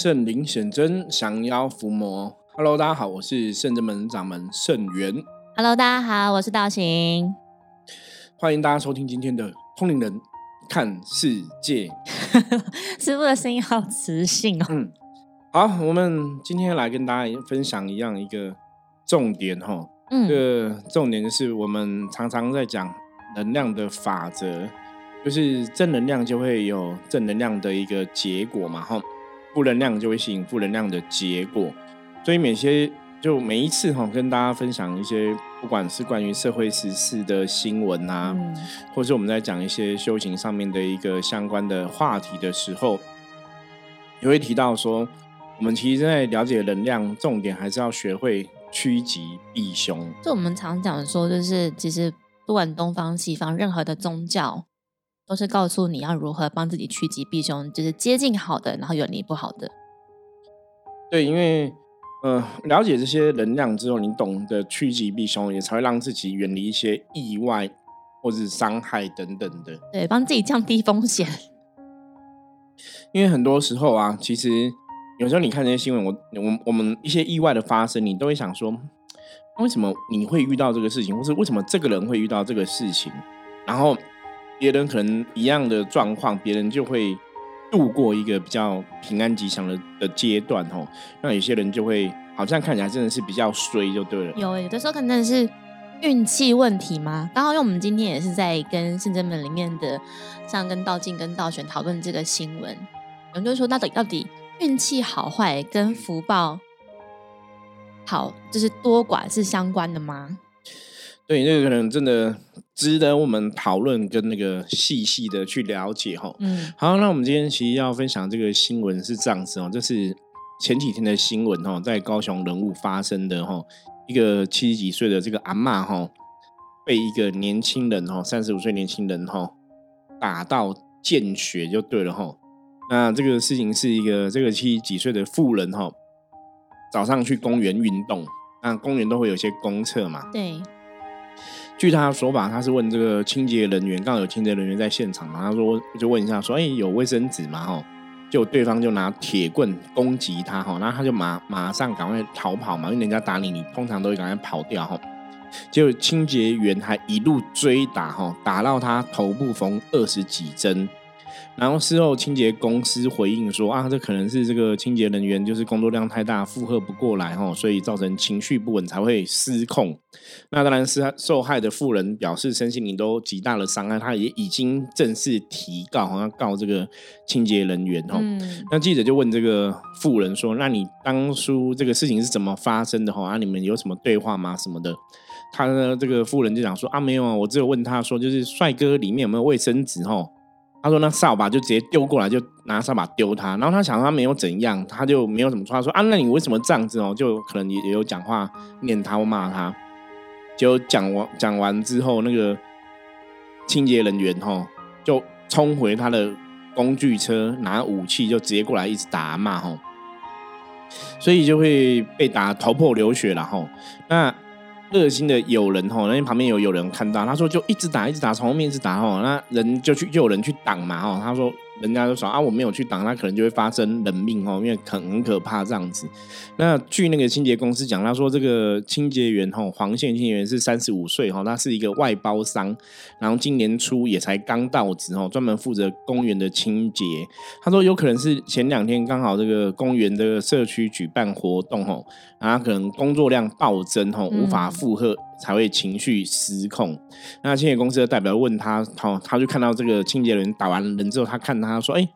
圣灵显真，降妖伏魔。Hello，大家好，我是圣真门掌门圣元。Hello，大家好，我是道行。欢迎大家收听今天的通灵人看世界。师傅的声音好磁性哦。嗯，好，我们今天来跟大家分享一样一个重点哈。嗯，这个重点就是我们常常在讲能量的法则，就是正能量就会有正能量的一个结果嘛哈。负能量就会吸引负能量的结果，所以每些就每一次哈，跟大家分享一些不管是关于社会时事的新闻啊，或是我们在讲一些修行上面的一个相关的话题的时候，也会提到说，我们其实在了解能量，重点还是要学会趋吉避凶。就我们常讲说，就是其实不管东方西方，任何的宗教。都是告诉你要如何帮自己趋吉避凶，就是接近好的，然后远离不好的。对，因为呃，了解这些能量之后，你懂得趋吉避凶，也才会让自己远离一些意外或是伤害等等的。对，帮自己降低风险。因为很多时候啊，其实有时候你看这些新闻，我我我们一些意外的发生，你都会想说，为什么你会遇到这个事情，或是为什么这个人会遇到这个事情，然后。别人可能一样的状况，别人就会度过一个比较平安吉祥的的阶段哦。那有些人就会好像看起来真的是比较衰，就对了。有有的时候可能是运气问题吗？刚好因为我们今天也是在跟圣真门里面的像跟道静跟道玄讨论这个新闻，有人就说到底到底运气好坏跟福报好就是多寡是相关的吗？对，那个可能真的值得我们讨论跟那个细细的去了解哈。嗯，好，那我们今天其实要分享这个新闻是这样子哦，这是前几天的新闻哈，在高雄人物发生的哈，一个七十几岁的这个阿妈哈，被一个年轻人哈，三十五岁年轻人哈打到见血就对了哈。那这个事情是一个这个七十几岁的妇人哈，早上去公园运动，那公园都会有些公厕嘛，对。据他的说法，他是问这个清洁人员，刚好有清洁人员在现场嘛，他说就问一下，说哎有卫生纸吗？哈，就对方就拿铁棍攻击他，哈，然后他就马马上赶快逃跑嘛，因为人家打你，你通常都会赶快跑掉，哈，结果清洁员还一路追打，哈，打到他头部缝二十几针。然后事后清洁公司回应说啊，这可能是这个清洁人员就是工作量太大，负荷不过来哦，所以造成情绪不稳才会失控。那当然是受害的妇人表示身心灵都极大的伤害，他也已经正式提告，好像告这个清洁人员哈。那记者就问这个妇人说：“那你当初这个事情是怎么发生的哈？啊，你们有什么对话吗？什么的？”他呢，这个妇人就讲说：“啊，没有啊，我只有问他说，就是帅哥里面有没有卫生纸哈。”他说：“那扫把就直接丢过来，就拿扫把丢他。然后他想他没有怎样，他就没有怎么说。他说：‘啊，那你为什么这样子哦？’就可能也也有讲话念他或骂他。就讲完讲完之后，那个清洁人员哈就冲回他的工具车，拿武器就直接过来一直打骂哈，所以就会被打头破流血了哈。那。”热心的有人吼，那旁边有有人看到，他说就一直打，一直打，从后面一直打吼，那人就去就有人去挡嘛吼，他说。人家就说啊，我没有去挡，那可能就会发生人命哦，因为很很可怕这样子。那据那个清洁公司讲，他说这个清洁员哈，黄线清洁员是三十五岁哈，他是一个外包商，然后今年初也才刚到职哦，专门负责公园的清洁。他说有可能是前两天刚好这个公园的社区举办活动哦，然后可能工作量暴增哦，无法负荷。才会情绪失控。那清洁公司的代表问他，他他就看到这个清洁人打完人之后，他看他说：“哎，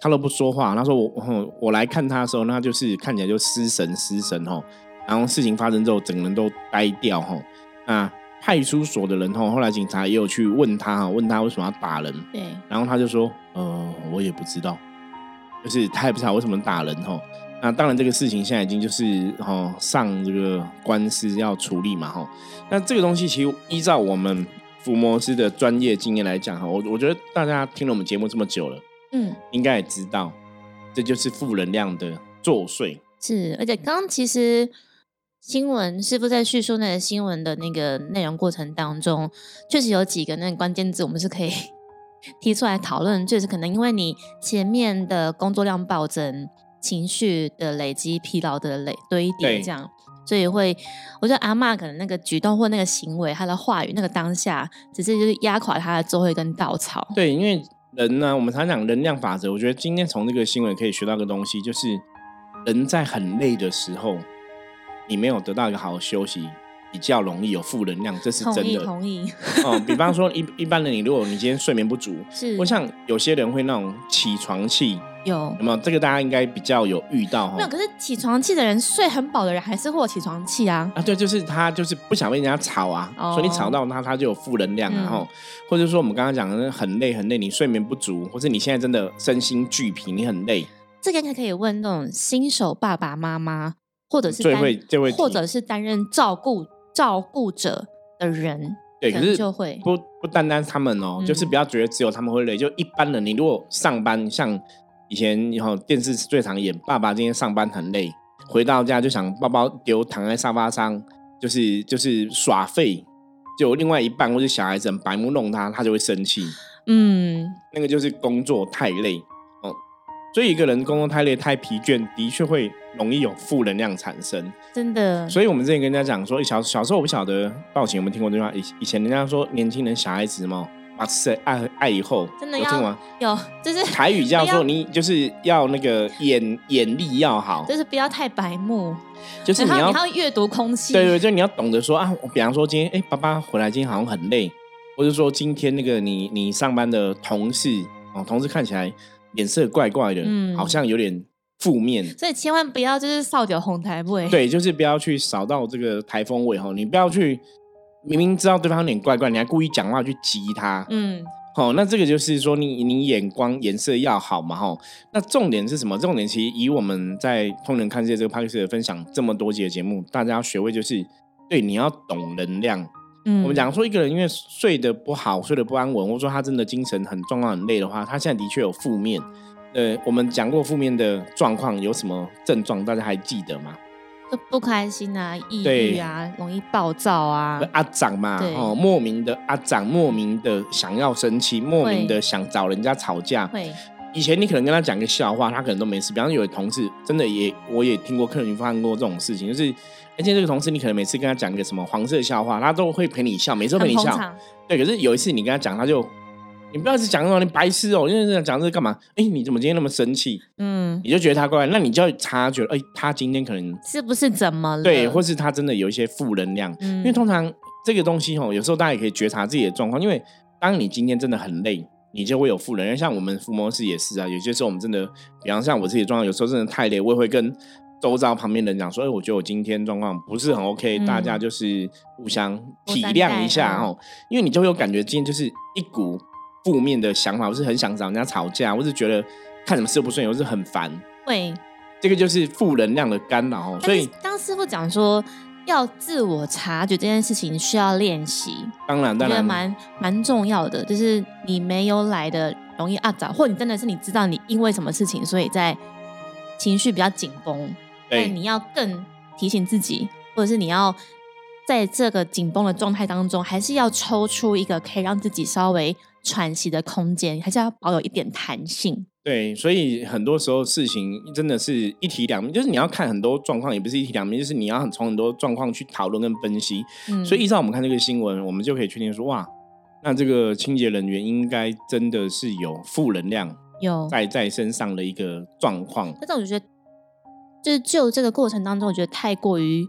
他都不说话。”他说：“我我来看他的时候，那就是看起来就失神失神吼。然后事情发生之后，整个人都呆掉吼。那派出所的人吼，后来警察也有去问他哈，问他为什么要打人。对。然后他就说：“呃，我也不知道，就是他也不知道为什么打人吼。”那当然，这个事情现在已经就是哈上这个官司要处理嘛哈。那这个东西其实依照我们伏魔师的专业经验来讲哈，我我觉得大家听了我们节目这么久了，嗯，应该也知道，这就是负能量的作祟。是，而且刚刚其实新闻师傅在叙述那个新闻的那个内容过程当中，确实有几个那个关键字，我们是可以 提出来讨论。确实可能因为你前面的工作量暴增。情绪的累积、疲劳的累堆对叠，这样，所以会，我觉得阿妈可能那个举动或那个行为，她的话语，那个当下，只是就是压垮她的最后一根稻草。对，因为人呢，我们常讲能量法则，我觉得今天从这个新闻可以学到个东西，就是人在很累的时候，你没有得到一个好的休息，比较容易有负能量，这是，真的。同意，哦，比方说一一般的，你如果你今天睡眠不足，是我像有些人会那种起床气，有。有没有？这个大家应该比较有遇到哈没有，。可是起床气的人，睡很饱的人还是会有起床气啊。啊，对，就是他就是不想被人家吵啊，哦所以你吵到他，他就有负能量啊，嗯然后、或者说我们刚刚讲的很累很累，你睡眠不足，或者你现在真的身心俱疲，你很累，这个应该可以问那种新手爸爸妈妈，或者是最担会最会或者是担任照顾照顾者的人，对，可是就会不不单单是他们哦，嗯就是不要觉得只有他们会累，就一般人，你如果上班像以前以后电视最常演，爸爸今天上班很累，回到家就想包包丢躺在沙发上，就是就是耍废，就另外一半或者小孩子很白目弄他，他就会生气。嗯，那个就是工作太累哦，所以一个人工作太累、太疲倦，的确会容易有负能量产生。真的，所以我们之前跟人家讲说，小小时候我不晓得道奇有没有听过这句话，以以前人家说年轻人、小孩子嘛，把吃爱爱以后，真的要有听吗？有，就是台语叫做你就是要那个眼眼力要好，就是不要太白目，就是你要你要阅读空气，对对，就你要懂得说啊，我比方说今天哎，爸爸回来今天好像很累，或者说今天那个你你上班的同事哦，同事看起来脸色怪怪的，嗯好像有点负面。所以千万不要就是扫掉红台位，对，就是不要去扫到这个台风尾哈，你不要去明明知道对方有点怪怪，你还故意讲话去激他，嗯，哦，那这个就是说你你眼光颜色要好嘛，哈。那重点是什么？重点其实以我们在通人看世界这个 p a c k a e 分享这么多集的节目，大家要学会就是，对，你要懂能量。嗯我们讲说一个人因为睡得不好，睡得不安稳，或者说他真的精神很状况很累的话，他现在的确有负面。呃，我们讲过负面的状况有什么症状，大家还记得吗？就不开心啊，抑郁啊，容易暴躁啊，阿长嘛，对哦，莫名的阿长，莫名的想要生气，莫名的想找人家吵架，会，以前你可能跟他讲个笑话，他可能都没事。比方说，有的同事真的也，我也听过客人发生过这种事情，就是，而且这个同事你可能每次跟他讲一个什么黄色笑话，他都会陪你笑，每次都陪你笑。对，可是有一次你跟他讲，他就，你不要一直讲那种你白痴哦，因为讲这个干嘛？哎，你怎么今天那么生气？嗯，你就觉得他怪怪，那你就要察觉，哎，他今天可能是不是怎么了？对，或是他真的有一些负能量。嗯因为通常这个东西吼，有时候大家也可以觉察自己的状况，因为当你今天真的很累，你就会有负能量。像我们伏魔师也是啊，有些时候我们真的，比方像我自己的状况，有时候真的太累，我也会跟周遭旁边人讲说，哎，我觉得我今天状况不是很 OK，、嗯大家就是互相体谅一下哦，因为你就会有感觉今天就是一股负面的想法，我是很想找人家吵架，我是觉得看什么事都不顺眼，我是很烦，会。这个就是负能量的干扰哦，所以但是刚师傅讲说，要自我察觉这件事情需要练习，当然当然。蛮蛮重要的。就是你没有来的容易啊早，或你真的是你知道你因为什么事情，所以在情绪比较紧绷，对但你要更提醒自己，或者是你要在这个紧绷的状态当中，还是要抽出一个可以让自己稍微喘息的空间，还是要保有一点弹性。对，所以很多时候事情真的是一体两面，就是你要看很多状况，也不是一体两面，就是你要很从很多状况去讨论跟分析。嗯，所以依照我们看这个新闻，我们就可以确定说，哇，那这个清洁人员应该真的是有负能量有在在身上的一个状况。但是我觉得，就是就这个过程当中，我觉得太过于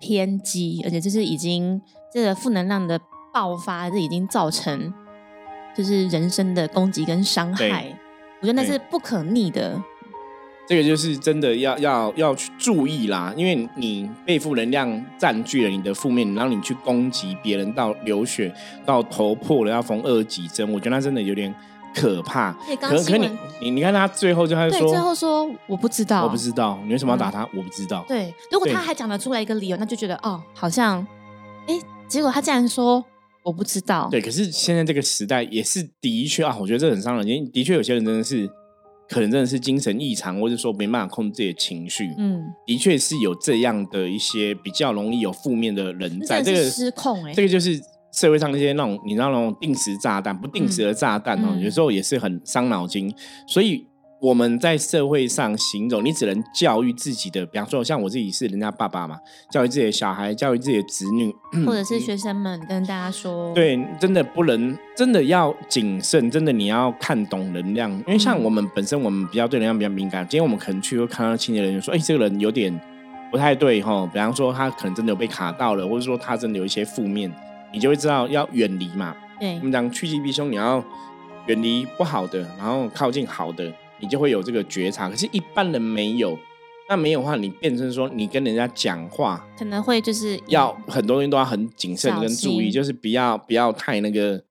偏激，而且就是已经这个负能量的爆发，这已经造成就是人生的攻击跟伤害。我觉得那是不可逆的。这个就是真的要要要去注意啦，因为你被负能量占据了你的负面，然后你去攻击别人到流血，到头破了要缝二级针，我觉得那真的有点可怕。可可你你你看他最后就他就对说，最后说我不知道，我不知道你为什么要打他，我不知道。对，如果他还讲得出来一个理由，那就觉得哦，好像哎，结果他竟然说我不知道。对，可是现在这个时代也是的确啊，我觉得这很伤人，因为的确有些人真的是可能真的是精神异常，或者说没办法控制自己的情绪。嗯，的确是有这样的一些比较容易有负面的人在，这个失控哎这个就是社会上那些那种你知道那种定时炸弹、不定时的炸弹哦，嗯。有时候也是很伤脑筋。所以我们在社会上行走，你只能教育自己的，比方说像我自己是人家爸爸嘛，教育自己的小孩，教育自己的子女，或者是学生们跟大家说，对，真的不能，真的要谨慎，真的你要看懂能量，因为像我们本身我们比较对能量比较敏感，今天我们可能去会看到清洁人员说，哎，这个人有点不太对哈，比方说他可能真的有被卡到了，或者说他真的有一些负面，你就会知道要远离嘛。对，我们讲趋吉避凶，你要远离不好的，然后靠近好的。你就会有这个觉察，可是，一般人没有。那没有的话，你变成说，你跟人家讲话，可能会就是要很多东西都要很谨慎跟注意，就是不要不要太那个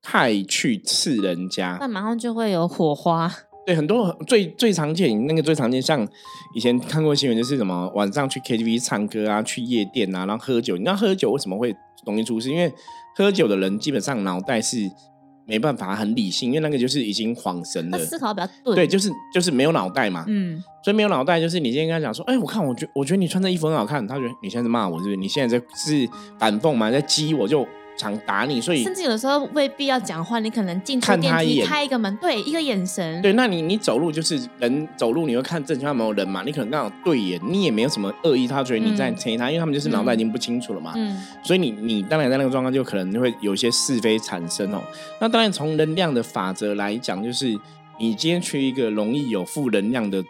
太去刺人家，那马上就会有火花。对，很多最最常见那个最常见，像以前看过新闻，就是什么晚上去 KTV 唱歌啊，去夜店啊，然后喝酒。你知道喝酒为什么会容易出事？因为喝酒的人基本上脑袋是。没办法，很理性，因为那个就是已经恍神了，思考比较钝。对，就是就是没有脑袋嘛。嗯，所以没有脑袋，就是你今天跟他讲说，哎，我看，我觉我觉得你穿这衣服很好看，他觉得你现在在骂我，是不是？你现在在是反讽嘛，在激我，就。想打你，所以甚至有的时候未必要讲话，你可能进出电梯开一个门，对，一个眼神，对，那你你走路就是人走路，你会看正前方有没有人嘛？你可能刚好对眼，你也没有什么恶意，他觉得你在催他，因为他们就是脑袋已经不清楚了嘛。嗯，所以你你当然在那个状况就可能会有一些是非产生哦。那当然从能量的法则来讲，就是你今天去一个容易有负能量的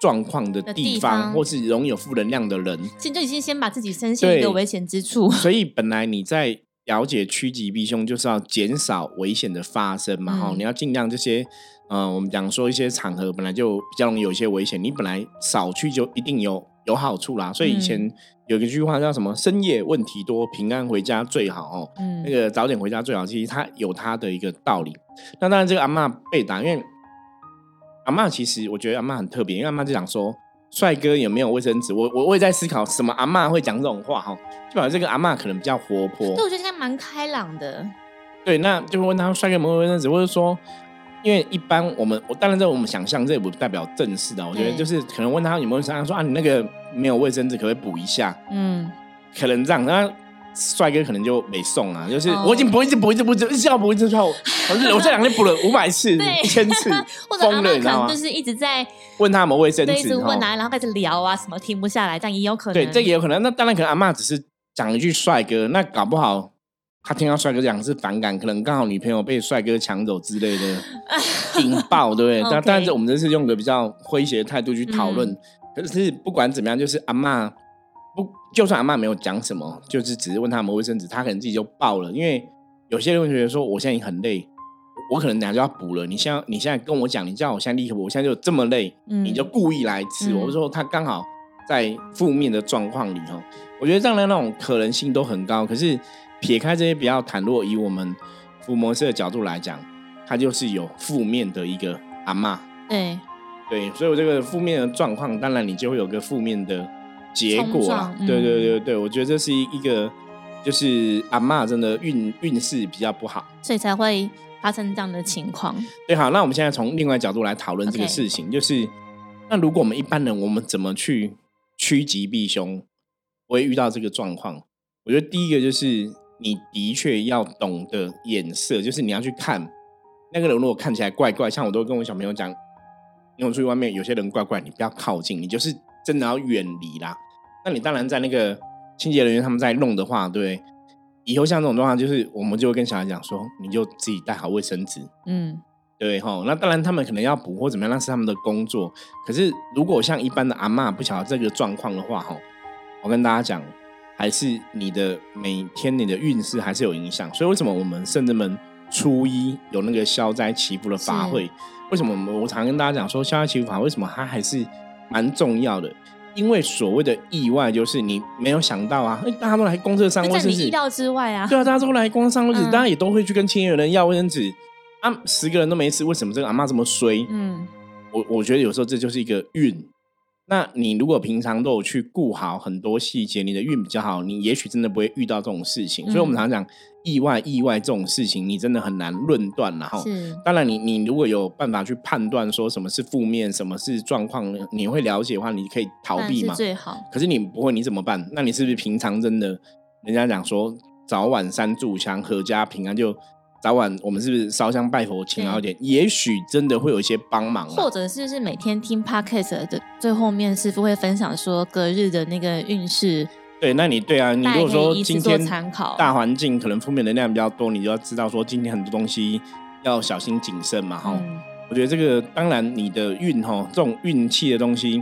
状况的地方，或是容易有负能量的人，其实就已经先把自己身陷一个危险之处。所以本来你在。了解趋吉避凶，就是要减少危险的发生嘛。哈，你要尽量这些，呃，我们讲说一些场合本来就比较容易有一些危险，你本来少去就一定有有好处啦。所以以前有一句话叫什么“深夜问题多，平安回家最好”哦。嗯，那个早点回家最好，其实它有它的一个道理。那当然，这个阿妈被打，因为阿妈其实我觉得阿妈很特别，因为阿妈就讲说。帅哥有没有卫生纸？我我我也在思考，什么阿妈会讲这种话哈？就表示这个阿妈可能比较活泼。对，我觉得应该蛮开朗的。对，那就会问他帅哥有没有卫生纸，或者说，因为一般我们我当然在我们想象，这也不代表正式的。我觉得就是可能问他有没有他说啊，你那个没有卫生纸，可不可以补一下？嗯，可能这样那。帅哥可能就没送啊，就是我已经补一次补一次补一次，一直要补一次之后，我 我这两天补了五百次、一千次，疯了，你知道吗？就是一直在问他们卫生纸，一直问啊，然后开始聊啊，什么停不下来，但也有可能。对，这也有可能。那当然可能阿妈只是讲一句帅哥，那搞不好他听到帅哥讲是反感，可能刚好女朋友被帅哥抢走之类的 引爆，对不对？但但是我们这是用个比较诙谐的态度去讨论。可是不管怎么样，就是阿妈。不，就算阿妈没有讲什么，就是只是问他们卫生纸，他可能自己就爆了。因为有些人觉得说，我现在已经很累，我可能等下就要补了。你现在你现在跟我讲，你叫我现在立刻补，我现在就这么累，你就故意来吃。我说他刚好在负面的状况里哈，我觉得这样的那种可能性都很高。可是撇开这些比较坦若，以我们福摩斯的角度来讲，他就是有负面的一个阿妈。对对，所以我这个负面的状况，当然你就会有个负面的。结果啦，对对对对，我觉得这是一个，就是阿妈真的运运势比较不好，所以才会发生这样的情况。对，好，那我们现在从另外角度来讨论这个事情，就是那如果我们一般人，我们怎么去趋吉避凶，不会遇到这个状况？我觉得第一个就是你的确要懂得眼色，就是你要去看那个人如果看起来怪怪，像我都跟我小朋友讲，因为我出去外面有些人怪怪，你不要靠近，你就是。真的要远离啦，那你当然在那个清洁人员他们在弄的话，对，以后像这种状况，就是我们就会跟小孩讲说，你就自己带好卫生纸，嗯，对哈。那当然他们可能要补或怎么样，那是他们的工作。可是如果像一般的阿妈不晓得这个状况的话，哈，我跟大家讲，还是你的每天你的运势还是有影响。所以为什么我们圣人们初一有那个消灾祈福的法会？为什么我常跟大家讲说消灾祈福法？为什么它还是？蛮重要的，因为所谓的意外就是你没有想到啊，大家都来公厕上卫生纸，意料之外啊。对啊，大家都来公厕上卫生纸，大家也都会去跟亲友人要卫生纸啊。十个人都没吃，为什么这个阿妈这么衰？嗯，我我觉得有时候这就是一个运。那你如果平常都有去顾好很多细节，你的运比较好，你也许真的不会遇到这种事情。所以我们常常讲。意外，意外这种事情，你真的很难论断。然后，当然，你你如果有办法去判断说什么是负面，什么是状况，你会了解的话，你可以逃避嘛。最好。可是你不会，你怎么办？那你是不是平常真的，人家讲说早晚三炷香，阖家平安，就早晚我们是不是烧香拜佛勤劳一点？也许真的会有一些帮忙。或者是是每天听 podcast 的最后面，师傅会分享说隔日的那个运势。对，那你对啊，你如果说今天参考大环境可能负面能量比较多，你就要知道说今天很多东西要小心谨慎嘛，哈。我觉得这个当然你的运哈，这种运气的东西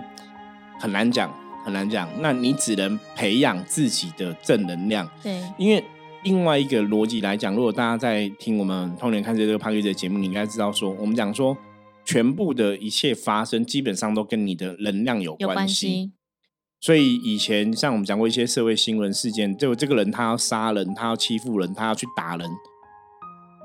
很难讲，很难讲。那你只能培养自己的正能量。对，因为另外一个逻辑来讲，如果大家在听我们通年看这个 p a r 的节目，你应该知道说，我们讲说全部的一切发生，基本上都跟你的能量有关系。所以以前像我们讲过一些社会新闻事件，就这个人他要杀人，他要欺负人，他要去打人，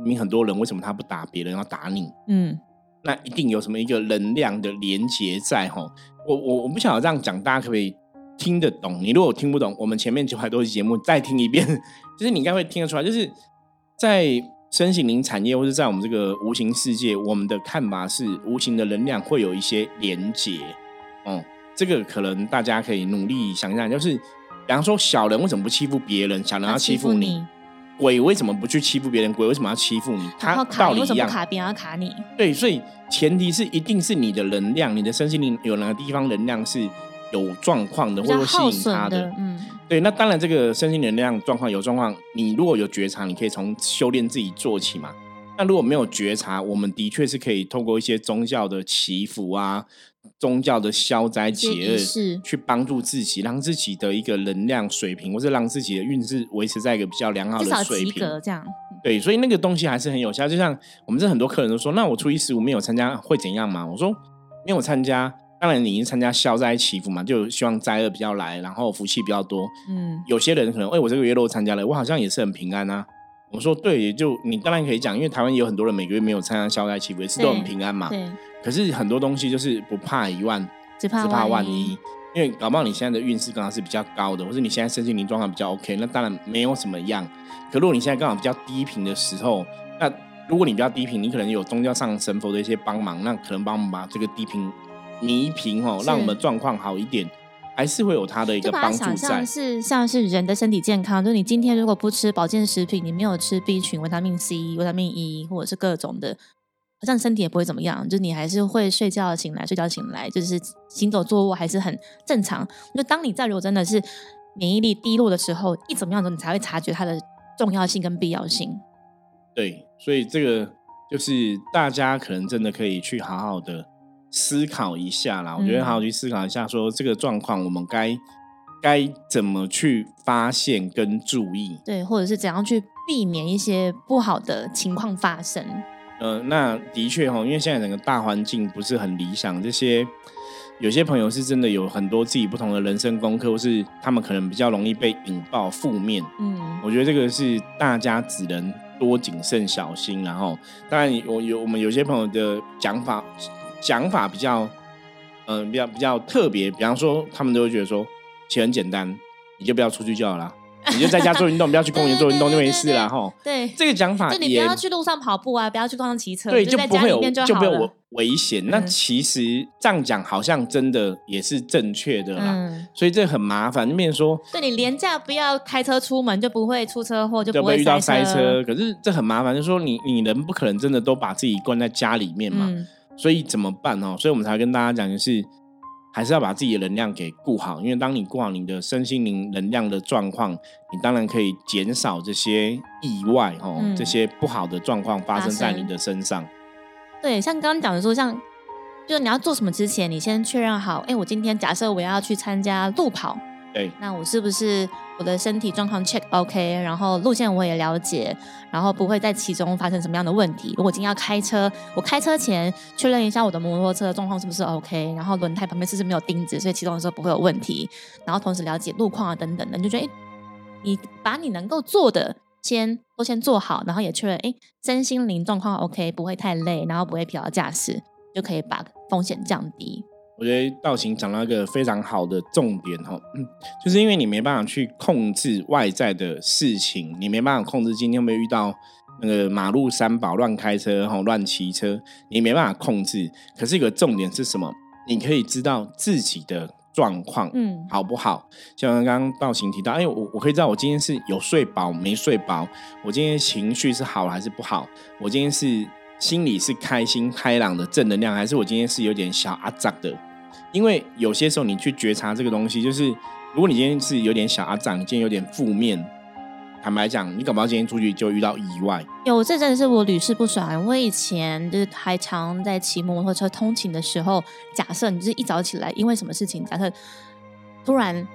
你很多人为什么他不打别人，要打你？嗯，那一定有什么一个能量的连接在哈。我我我不晓得这样讲，大家可不可以听得懂？你如果听不懂，我们前面九百多期节目再听一遍，就是你应该会听得出来。就是在身心灵产业，或者在我们这个无形世界，我们的看法是无形的能量会有一些连接，哦。这个可能大家可以努力想象，就是，比方说小人为什么不欺负别人，小人要欺负你；鬼为什么不去欺负别人，鬼为什么要欺负你？他道理一样，卡别人要卡你。对，所以前提是一定是你的能量，你的身心灵有哪个地方能量是有状况的，或者吸引他的。嗯，对。那当然，这个身心能量状况有状况，你如果有觉察，你可以从修炼自己做起嘛。那如果没有觉察，我们的确是可以透过一些宗教的祈福啊。宗教的消灾解厄，去帮助自己，让自己的一个能量水平，或是让自己的运势维持在一个比较良好的水平。这样，对，所以那个东西还是很有效。就像我们这很多客人都说，那我初一十五没有参加会怎样吗？我说没有参加，当然你已经参加消灾祈福嘛，就希望灾厄比较来，然后福气比较多。嗯，有些人可能，哎，我这个月都参加了，我好像也是很平安啊。我说对，就你当然可以讲，因为台湾有很多人每个月没有参加消灾祈福，也是都很平安嘛。对。可是很多东西就是不怕一万，只怕万一。因为搞不好你现在的运势刚好是比较高的，或是你现在身心灵状况比较 OK，那当然没有什么样。可如果你现在刚好比较低频的时候，那如果你比较低频，你可能有宗教上神佛的一些帮忙，那可能帮我们把这个低频弥平哦，让我们状况好一点，还是会有它的一个帮助在。是像是人的身体健康，就是你今天如果不吃保健食品，你没有吃 B 群、维他命 C、维他命 E，或者是各种的。好像身体也不会怎么样，就你还是会睡觉醒来，睡觉醒来，就是行走坐卧还是很正常。就当你在如果真的是免疫力低落的时候，一怎么样的你才会察觉它的重要性跟必要性。对，所以这个就是大家可能真的可以去好好的思考一下啦。我觉得好好去思考一下，说这个状况我们该该怎么去发现跟注意，对，或者是怎样去避免一些不好的情况发生。呃，那的确哈，因为现在整个大环境不是很理想，这些有些朋友是真的有很多自己不同的人生功课，或是他们可能比较容易被引爆负面。嗯，我觉得这个是大家只能多谨慎小心。然后，当然我有我们有些朋友的讲法讲法比较，嗯，比较比较特别，比方说他们都会觉得说，其实很简单，你就不要出去就好了。你就在家做运动，不要去公园做运动就没事了哈。对，这个讲法，就你不要去路上跑步啊，不要去路上骑车，对，就不会有就不有危险。那其实这样讲好像真的也是正确的啦。所以这很麻烦，就变说，对你廉价不要开车出门，就不会出车祸，就不会遇到塞车。可是这很麻烦，就是说你你人不可能真的都把自己关在家里面嘛。所以怎么办哦？所以我们才跟大家讲就是。还是要把自己的能量给顾好，因为当你顾好你的身心灵能量的状况，你当然可以减少这些意外哦，这些不好的状况发生在你的身上。对，像刚刚讲的说，像就是你要做什么之前，你先确认好，哎，我今天假设我要去参加路跑。对，那我是不是我的身体状况 check OK，然后路线我也了解，然后不会在其中发生什么样的问题？如果今天要开车，我开车前确认一下我的摩托车状况是不是 OK，然后轮胎旁边是不是没有钉子，所以启动的时候不会有问题。然后同时了解路况啊等等的，你就觉得，哎，你把你能够做的先都先做好，然后也确认，哎，身心灵状况 OK，不会太累，然后不会疲劳驾驶，就可以把风险降低。我觉得道行讲到一个非常好的重点哈，就是因为你没办法去控制外在的事情，你没办法控制今天没有遇到那个马路三宝乱开车哈乱骑车，你没办法控制。可是一个重点是什么？你可以知道自己的状况，嗯，好不好？像刚刚道行提到，哎，我我可以知道我今天是有睡饱没睡饱，我今天情绪是好还是不好，我今天是心里是开心开朗的正能量，还是我今天是有点小阿杂的？因为有些时候你去觉察这个东西，就是如果你今天是有点小阿杂，你今天有点负面。坦白讲，你搞不好今天出去就遇到意外。有，这真的是我屡试不爽。我以前就是还常在骑摩托车通勤的时候，假设你就是一早起来，因为什么事情，假设突然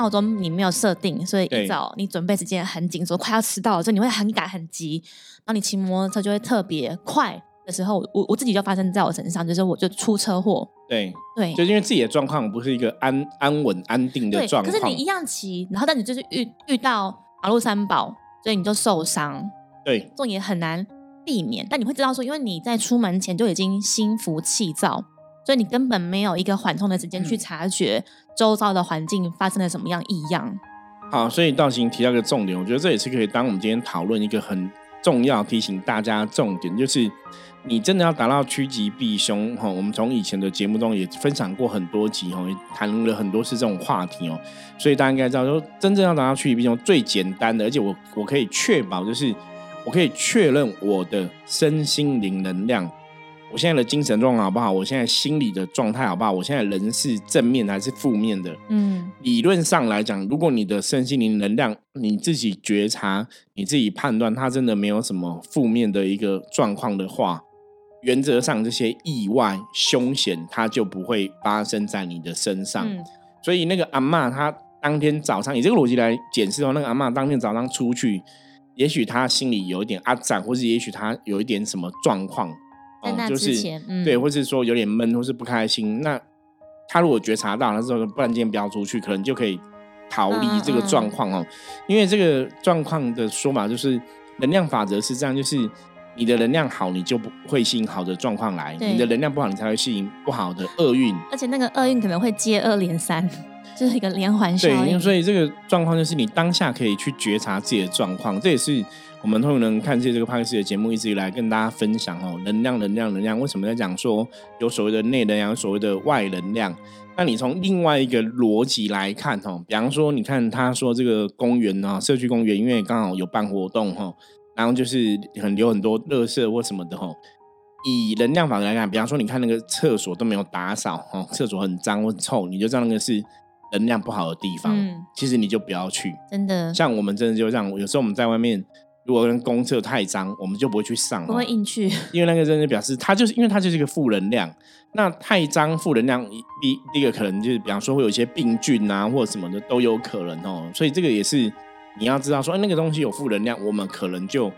闹钟你没有设定，所以一早你准备时间很紧，说快要迟到了，所以你会很赶很急，然后你骑摩托车就会特别快的时候，我我自己就发生在我身上，就是我就出车祸。对对，就因为自己的状况不是一个安安稳安定的状况，可是你一样骑，然后但你就是遇遇到。马路三宝，所以你就受伤。对，这种也很难避免。但你会知道说，因为你在出门前就已经心浮气躁，所以你根本没有一个缓冲的时间去察觉周遭的环境发生了什么样异样。好，所以道行提到一个重点，我觉得这也是可以当我们今天讨论一个很重要提醒大家重点，就是。你真的要达到趋吉避凶哈？我们从以前的节目中也分享过很多集哈，也谈论了很多次这种话题哦。所以大家应该知道，说真正要达到趋吉避凶，最简单的，而且我我可以确保，就是我可以确认我的身心灵能量，我现在的精神状况好不好？我现在心理的状态好不好？我现在人是正面还是负面的？嗯，理论上来讲，如果你的身心灵能量你自己觉察、你自己判断，它真的没有什么负面的一个状况的话。原则上，这些意外凶险，它就不会发生在你的身上。所以，那个阿妈她当天早上以这个逻辑来解释的话，那个阿妈当天早上出去，也许她心里有一点阿展，或是也许她有一点什么状况，哦，就是对，或是说有点闷，或是不开心。那他如果觉察到了之后，不然今天不要出去，可能就可以逃离这个状况哦。因为这个状况的说法就是能量法则是这样，就是。你的能量好，你就不会吸引好的状况来；你的能量不好，你才会吸引不好的厄运。而且那个厄运可能会接二连三，就是一个连环效应。对，所以这个状况就是你当下可以去觉察自己的状况。这也是我们通能看见这个帕克斯的节目一直以来跟大家分享哦，能量、能量、能量。为什么在讲说有所谓的内能量，有所谓的外能量？那你从另外一个逻辑来看哦，比方说，你看他说这个公园啊，社区公园，因为刚好有办活动哈。然后就是很有很多垃圾或什么的哈，以能量法来看，比方说你看那个厕所都没有打扫哦，厕所很脏或臭，你就知道那个是能量不好的地方。嗯，其实你就不要去。真的，像我们真的就这样，有时候我们在外面，如果跟公厕太脏，我们就不会去上，不会硬去，因为那个真的表示它就是因为它就是一个负能量。那太脏负能量，第第一个可能就是比方说会有一些病菌啊或者什么的都有可能哦，所以这个也是。你要知道，说那个东西有负能量，我们可能就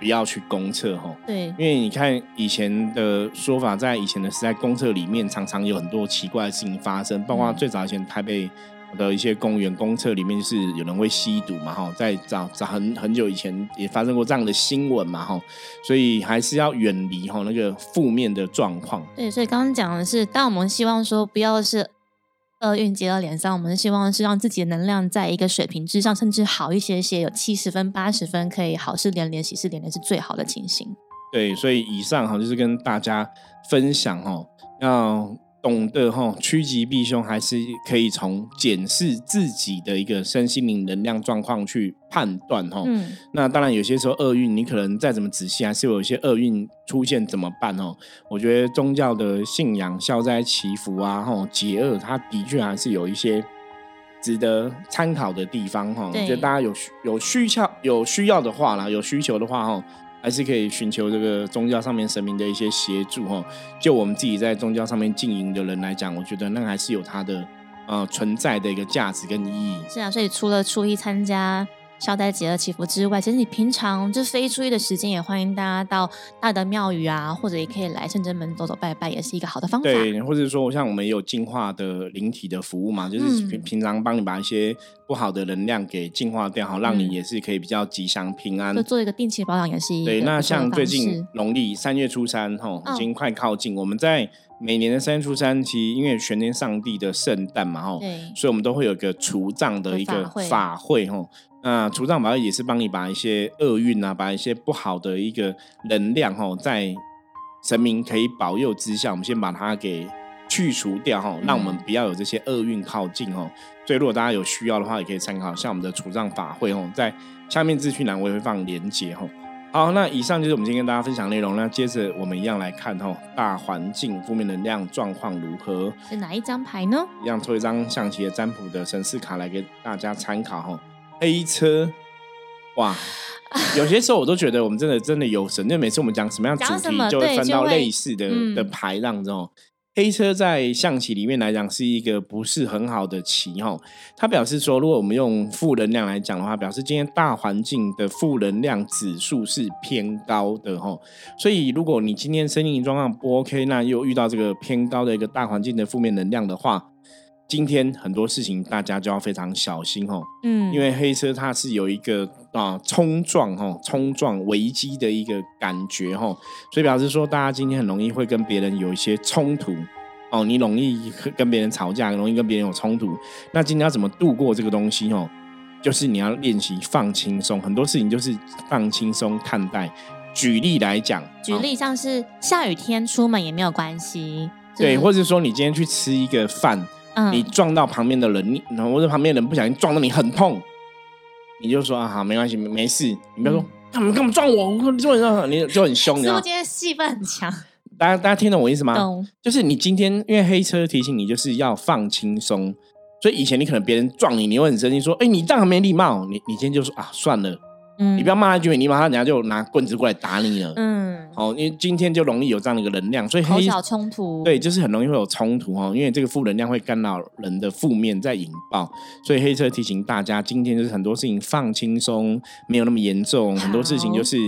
不要去公厕哈。对，因为你看以前的说法，在以前的时代，公厕里面常常有很多奇怪的事情发生，包括最早以前台北的一些公园公厕里面是有人会吸毒嘛哈，在早早很很久以前也发生过这样的新闻嘛哈，所以还是要远离哈那个负面的状况。对，所以刚刚讲的是，当我们希望说不要是。厄运接到脸上，我们希望是让自己的能量在一个水平之上，甚至好一些些，有七十分、八十分，可以好事连连、喜事连连，是最好的情形。对，所以以上哈就是跟大家分享哦，要。懂得哈趋吉避凶，还是可以从检视自己的一个身心灵能量状况去判断哈。嗯，那当然有些时候厄运，你可能再怎么仔细，还是有一些厄运出现，怎么办哦？我觉得宗教的信仰消灾祈福啊，哈解厄，它的确还是有一些值得参考的地方哈。我觉得大家有有需要有需要的话啦，有需求的话哈。还是可以寻求这个宗教上面神明的一些协助哈。就我们自己在宗教上面经营的人来讲，我觉得那还是有它的呃存在的一个价值跟意义。是啊，所以除了初一参加。消灾解厄祈福之外，其实你平常就非注意的时间，也欢迎大家到大的庙宇啊，或者也可以来圣真门走走拜拜，也是一个好的方法。对，或者说像我们也有净化的灵体的服务嘛，就是平平常帮你把一些不好的能量给净化掉，好让你也是可以比较吉祥平安。就做一个定期保养也是一对。那像最近农历三月初三，哈，已经快靠近，我们在每年的三月初三，其实因为全天上帝的圣诞嘛，哈，所以我们都会有一个除障的一个法会，哈。那除障法也是帮你把一些厄运啊，把一些不好的一个能量哈，在神明可以保佑之下，我们先把它给去除掉哈，让我们不要有这些厄运靠近哦。所以如果大家有需要的话，也可以参考像我们的除障法会哦，在下面资讯栏我也会放连结哈。好，那以上就是我们今天跟大家分享内容。那接着我们一样来看哈，大环境负面能量状况如何？是哪一张牌呢？一样抽一张象棋的占卜的神士卡来给大家参考哈。黑车，哇，有些时候我都觉得我们真的真的有神，因为每次我们讲什么样主题，就会翻到类似的的牌这样子哦。黑车在象棋里面来讲是一个不是很好的棋哈，他表示说，如果我们用负能量来讲的话，表示今天大环境的负能量指数是偏高的哈，所以如果你今天生意状况不 OK，那又遇到这个偏高的一个大环境的负面能量的话。今天很多事情大家就要非常小心哦，嗯，因为黑车它是有一个啊冲撞哈冲撞危机的一个感觉哈，所以表示说大家今天很容易会跟别人有一些冲突哦，你容易跟别人吵架，容易跟别人有冲突。那今天要怎么度过这个东西哦？就是你要练习放轻松，很多事情就是放轻松看待。举例来讲，举例像是下雨天出门也没有关系，对，或者说你今天去吃一个饭。你撞到旁边的人，你或者旁边人不小心撞到你很痛，你就说啊好没关系没事，你不要说干嘛干嘛撞我，我做人你就很凶。是我今天戏份很强，大家大家听懂我意思吗？就是你今天因为黑车提醒你就是要放轻松，所以以前你可能别人撞你，你会很生气说哎你这样很没礼貌，你你今天就说啊算了。你不要骂他句，你骂他，人家就拿棍子过来打你了。嗯，好，因为今天就容易有这样的一个能量，所以很小冲突。对，就是很容易会有冲突哦，因为这个负能量会干扰人的负面在引爆，所以黑车提醒大家，今天就是很多事情放轻松，没有那么严重，很多事情就是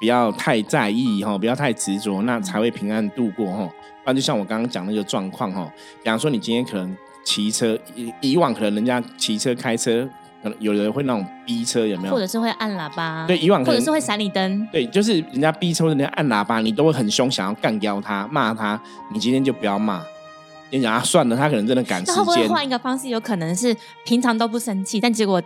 不要太在意哈，不要太执着，那才会平安度过哈。不然就像我刚刚讲那个状况哈，比方说你今天可能骑车，以以往可能人家骑车开车。可能有人会那种逼车，有没有？或者是会按喇叭？对，以往或者是会闪你灯。对，就是人家逼车，人家按喇叭，你都会很凶，想要干掉他，骂他。你今天就不要骂，你讲啊，算了，他可能真的赶时间。会不会换一个方式？有可能是平常都不生气，但结果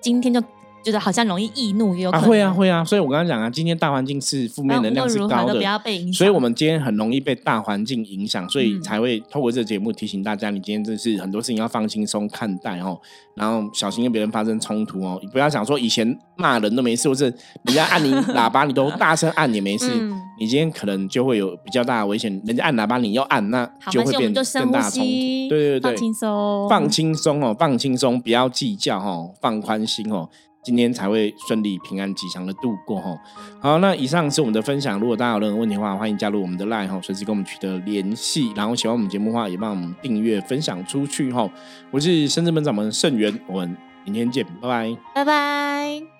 今天就。觉得好像容易易怒，有可能会啊会啊，所以我刚刚讲啊，今天大环境是负面能量是高的，不要被影响。所以我们今天很容易被大环境影响，所以才会透过这个节目提醒大家，你今天真是很多事情要放轻松看待哦，然后小心跟别人发生冲突哦，你不要想说以前骂人都没事，或是人家按你 喇叭你都大声按也没事，你今天可能就会有比较大的危险，人家按喇叭你要按，那就会变更大冲突。对对对，放轻松，放轻松哦，放轻松，不要计较哦，放宽心哦。今天才会顺利、平安、吉祥的度过哈。好，那以上是我们的分享。如果大家有任何问题的话，欢迎加入我们的 LINE 哈，随时跟我们取得联系。然后喜欢我们节目的话，也帮我们订阅、分享出去哈。我是深圳本掌门盛元，我们明天见，拜拜，拜拜。